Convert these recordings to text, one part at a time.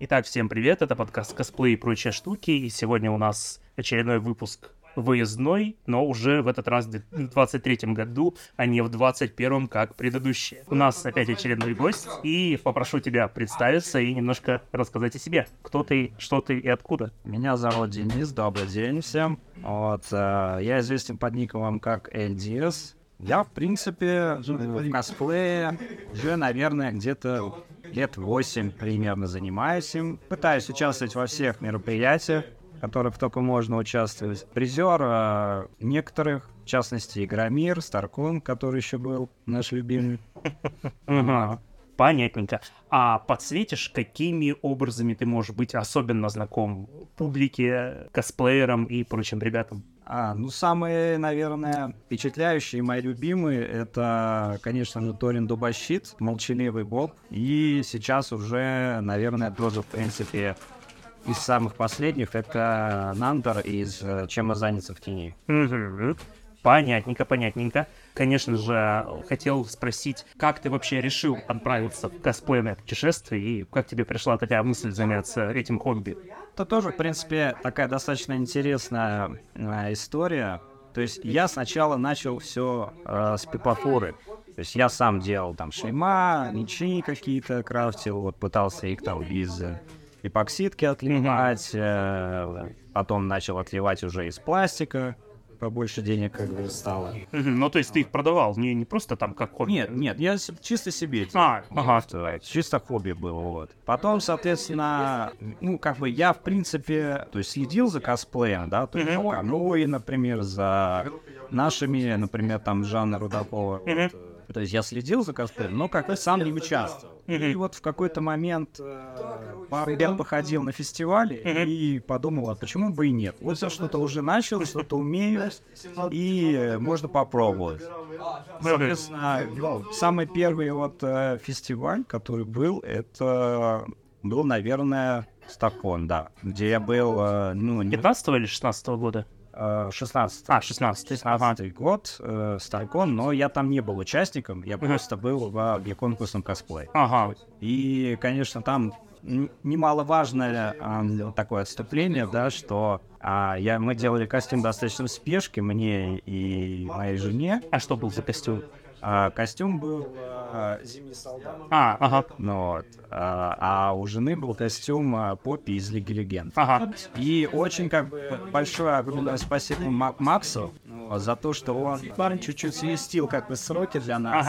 Итак, всем привет, это подкаст «Косплей и прочие штуки», и сегодня у нас очередной выпуск выездной, но уже в этот раз в 23 году, а не в 21 как предыдущие. У нас опять очередной гость, и попрошу тебя представиться и немножко рассказать о себе. Кто ты, что ты и откуда. Меня зовут Денис, добрый день всем. Вот, э, я известен под ником как LDS. Я, в принципе, в косплее уже, наверное, где-то лет 8 примерно занимаюсь им. Пытаюсь участвовать во всех мероприятиях, в которых только можно участвовать. Призер э, некоторых, в частности, Игромир, Старкон, который еще был наш любимый. Понятненько. А подсветишь, какими образами ты можешь быть особенно знаком публике, косплеерам и прочим ребятам? А, ну, самые, наверное, впечатляющие, мои любимые, это, конечно же, Торин Дубощит, Молчаливый Боб. И сейчас уже, наверное, тоже, в принципе, из самых последних, это Нандер из э, «Чем мы заняты в тени». Понятненько, понятненько. Конечно же, хотел спросить, как ты вообще решил отправиться в косплейное путешествие и как тебе пришла такая мысль заняться этим хобби? Это тоже, в принципе, такая достаточно интересная э, история. То есть я сначала начал все с пипофоры. То есть я сам делал там шлема, мечи какие-то крафтил, вот пытался их там из э, эпоксидки отливать, э, потом начал отливать уже из пластика, побольше денег как бы стало. Ну, то есть ты их продавал, не, не просто там как хобби? Нет, нет, я чисто себе. А, ага. Чисто хобби было, вот. Потом, соответственно, ну, как бы я, в принципе, то есть следил за косплеем, да, то есть, ну, Каноэ, например, за нашими, например, там, Жанна Рудакова. Вот, То есть я следил за косплеем, но как бы сам не участвовал. И вот в какой-то момент э, пару лет походил на фестивале и подумал, а почему бы и нет? Вот я что-то уже начал, что-то умею, и э, можно попробовать. Соответственно, ну, самый первый вот э, фестиваль, который был, это был, наверное, Стакон, да, где я был, э, ну, не 15 или 16 года? Э, 16 А, 16 Ага. 16 год, э, Старкон, но я там не был участником, я просто был в э, конкурсном косплее. Ага. И, конечно, там немаловажное а, такое отступление, да, что а, я, мы делали костюм достаточно в спешке, мне и моей жене. А что был за костюм? А, костюм был а, зимний солдат. А, ага. Ну вот. А, а у жены был костюм а, Поппи из Лиги Легенд. Ага. И очень как бы большое огромное спасибо Мак- Максу за то, что он чуть-чуть свистил как бы сроки для нас.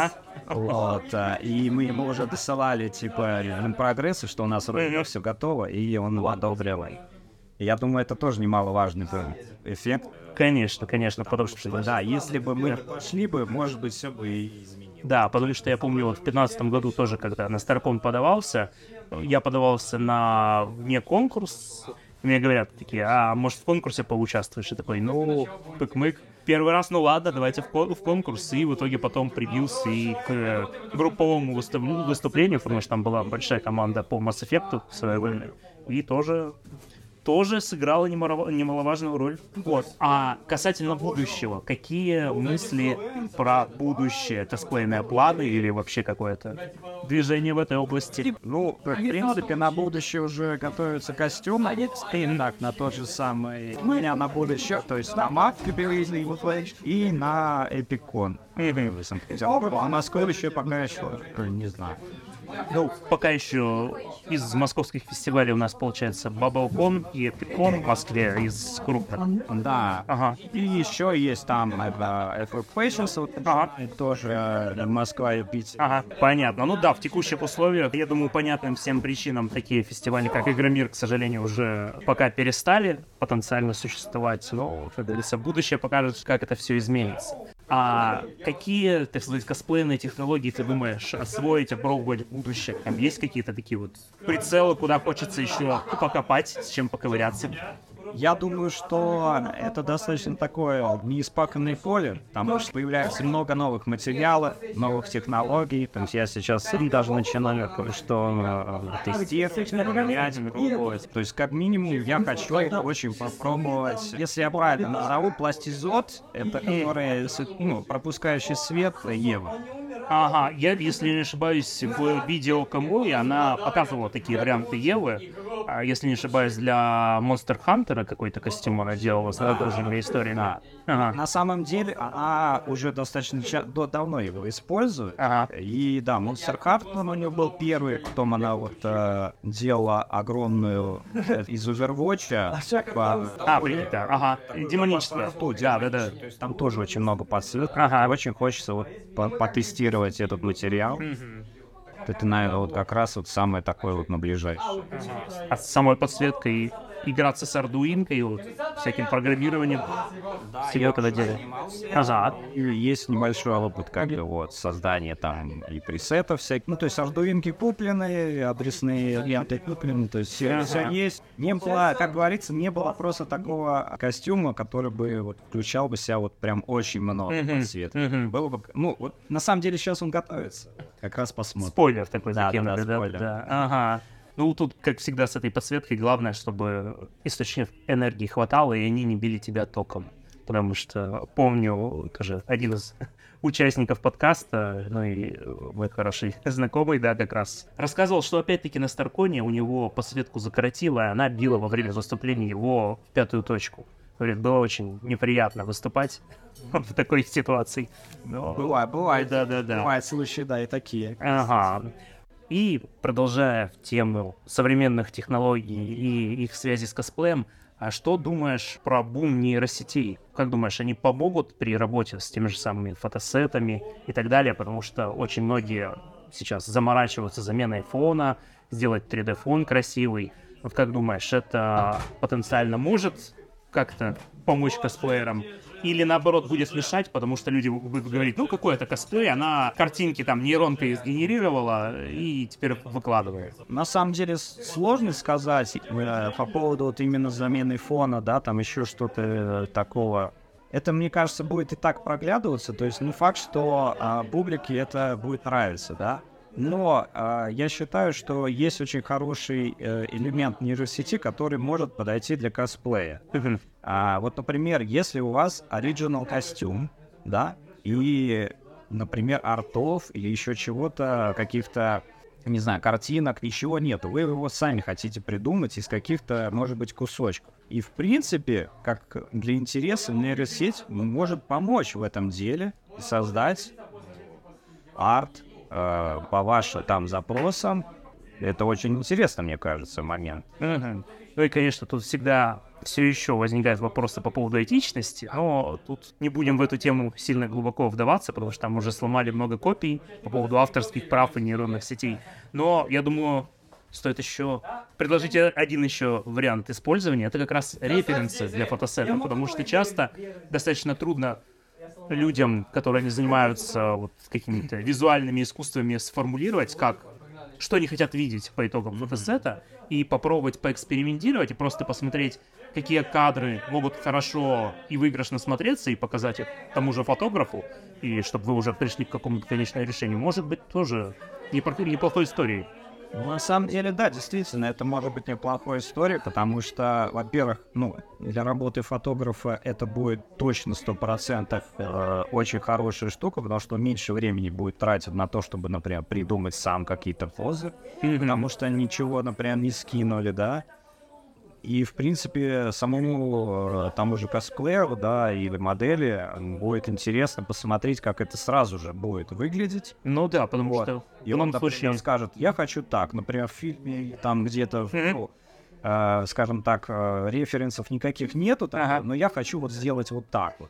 Ага. Вот, а, и мы ему уже досылали, типа, прогрессы, что у нас вроде все готово, и он одобрил. Я думаю, это тоже немаловажный эффект. Конечно, конечно, потому что... Да, если бы мы пошли бы, может быть, все бы и изменилось. Да, потому что я помню, вот в 15 году тоже, когда на Старкон подавался, я подавался на вне конкурс, мне говорят такие, а может в конкурсе поучаствуешь? И такой, ну, пык-мык. Первый раз, ну ладно, давайте в, кон- в конкурс, и в итоге потом прибился и к э, групповому выступ- выступлению, потому что там была большая команда по Mass Effect в свое время, и тоже тоже сыграла немало- немаловажную роль. Вот. А касательно будущего, какие мысли про будущее? Косплейные планы или вообще какое-то движение в этой области? Ну, в принципе, на будущее уже готовится костюм. И так, на тот же самый... У меня на будущее, то есть на Мак и на Эпикон. А в Москве еще пока еще не знаю. Ну, пока еще из московских фестивалей у нас получается BubbleCon и EpicCon в Москве из крупных. Да. Ага. И еще есть там это FF Fashions, вот, Ага. тоже э, Москва и Питер. Ага, понятно. Ну да, в текущих условиях, я думаю, понятным всем причинам такие фестивали, как Игромир, к сожалению, уже пока перестали потенциально существовать. Но, как говорится, будущее покажет, как это все изменится. А какие, так сказать, косплейные технологии ты думаешь освоить, опробовать в будущем? Там есть какие-то такие вот прицелы, куда хочется еще покопать, с чем поковыряться? Я думаю, что это достаточно такое неиспаканное поле, потому что появляется много новых материалов, новых технологий. То есть я сейчас сам даже начинаю кое-что э, тестировать, проверять, пробовать. То есть как минимум я хочу очень попробовать, если я правильно назову, пластизот, это который с- ну, пропускающий свет Ева. Ага, я, если не ошибаюсь, в видео Камуи она показывала такие варианты Евы. А, если не ошибаюсь, для Monster Hunter какой-то костюм она делала с похожими историями. Да. Ага. На самом деле, она уже достаточно ча- до- давно его использует. Ага. И да, Monster Hunter у нее был первый, потом она вот э, делала огромную э, из Overwatch. по- А, блин, да, ага. Демоническая. Да, да, да. То есть там тоже очень много подсветок. Ага. Очень хочется вот по- потестировать этот материал. Это, наверное, вот как раз вот самое такое вот на ближайшее. А с самой подсветкой играться с ардуинкой, вот, всяким программированием. Всего когда деле. Ага. И есть небольшой опыт как бы вот создания там и пресетов всяких. Ну, то есть ардуинки куплены, адресные ленты куплены, то есть все, есть. Не было, как говорится, не было просто такого костюма, который бы вот включал бы себя вот прям очень много. Мгм. Было бы, ну, вот на самом деле сейчас он готовится. Как раз посмотрим. Спойлер такой Да, закинули, да, да, спойлер. да. Ага. Ну, тут, как всегда, с этой подсветкой главное, чтобы источников энергии хватало, и они не били тебя током. Потому что помню, тоже один из участников подкаста, ну и мой хороший знакомый, да, как раз, рассказывал, что опять-таки на Старконе у него подсветку закоротило, и она била во время выступления его в пятую точку. Говорит, было очень неприятно выступать в такой ситуации. Но- Бывает, бывает. Да-да-да. Бывают случаи, да, и такие. Ага. И продолжая в тему современных технологий и их связи с косплеем, а что думаешь про бум нейросетей? Как думаешь, они помогут при работе с теми же самыми фотосетами и так далее? Потому что очень многие сейчас заморачиваются заменой фона, сделать 3D-фон красивый. Вот как думаешь, это потенциально может как-то помочь косплеерам? Или наоборот будет мешать, потому что люди будут говорить, ну какой это косплей, она картинки там нейронкой сгенерировала и теперь выкладывает. На самом деле сложно сказать э, по поводу вот именно замены фона, да, там еще что-то э, такого. Это, мне кажется, будет и так проглядываться, то есть не факт, что а, публике это будет нравиться, да. Но а, я считаю, что есть очень хороший э, элемент нейросети, который может подойти для косплея. А, вот, например, если у вас оригинал костюм, да, и, например, артов или еще чего-то, каких-то, не знаю, картинок, ничего нету. Вы его сами хотите придумать из каких-то, может быть, кусочков. И, в принципе, как для интереса, нейросеть может помочь в этом деле создать арт э, по вашим там запросам. Это очень интересно, мне кажется, момент. Ну и, конечно, тут всегда все еще возникают вопросы по поводу этичности, но тут не будем в эту тему сильно глубоко вдаваться, потому что там уже сломали много копий по поводу авторских прав и нейронных сетей. Но я думаю, стоит еще предложить один еще вариант использования. Это как раз референсы для фотосета, потому что часто достаточно трудно людям, которые не занимаются вот какими-то визуальными искусствами, сформулировать, как что они хотят видеть по итогам фотосета, и попробовать поэкспериментировать и просто посмотреть, какие кадры могут хорошо и выигрышно смотреться, и показать их тому же фотографу, и чтобы вы уже пришли к какому-то конечному решению, может быть тоже неплохой историей. Ну, На самом деле, да, действительно, это может быть неплохой история, потому что, во-первых, ну, для работы фотографа это будет точно 100% э, очень хорошая штука, потому что меньше времени будет тратить на то, чтобы, например, придумать сам какие-то позы, потому что ничего, например, не скинули, да. И, в принципе, самому э, тому же косплееру, да, или модели будет интересно посмотреть, как это сразу же будет выглядеть. Ну да, потому Вот. что И он, например, случае... скажет, я хочу так, например, в фильме там где-то, ну, э, скажем так, э, референсов никаких нету, там, Ага. но я хочу вот сделать вот так вот.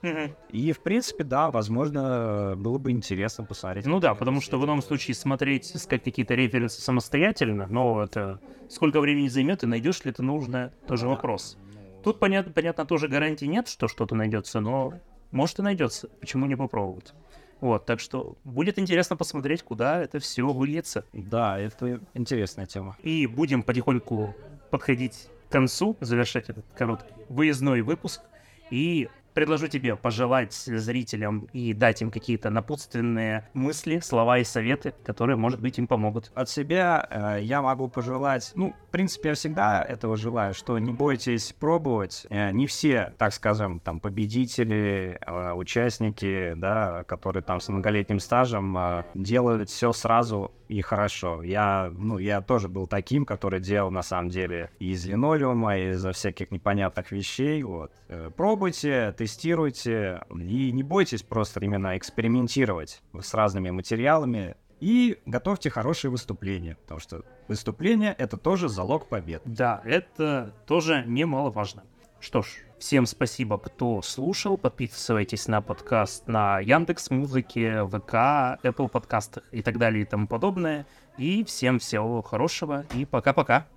И, в принципе, да, возможно, было бы интересно посмотреть. Ну да, потому что в ином случае смотреть, искать какие-то референсы самостоятельно, но это сколько времени займет и найдешь ли ты нужное, тоже вопрос. Тут понятно, понятно, тоже гарантии нет, что что-то найдется, но может и найдется. Почему не попробовать? Вот, так что будет интересно посмотреть, куда это все выльется. Да, это интересная тема. И будем потихоньку подходить к концу, завершать этот короткий выездной выпуск. И предложу тебе пожелать зрителям и дать им какие-то напутственные мысли, слова и советы, которые, может быть, им помогут. От себя э, я могу пожелать, ну, в принципе, я всегда этого желаю, что не бойтесь пробовать. Э, не все, так скажем, там, победители, э, участники, да, которые там с многолетним стажем э, делают все сразу и хорошо. Я, ну, я тоже был таким, который делал, на самом деле, из линолеума, из всяких непонятных вещей, вот. Э, Пробуйте, тестируйте, и не бойтесь просто именно экспериментировать с разными материалами, и готовьте хорошие выступления, потому что выступление — это тоже залог побед. Да, это тоже немаловажно. Что ж, всем спасибо, кто слушал. Подписывайтесь на подкаст на Яндекс Музыке, ВК, Apple подкастах и так далее и тому подобное. И всем всего хорошего и пока-пока.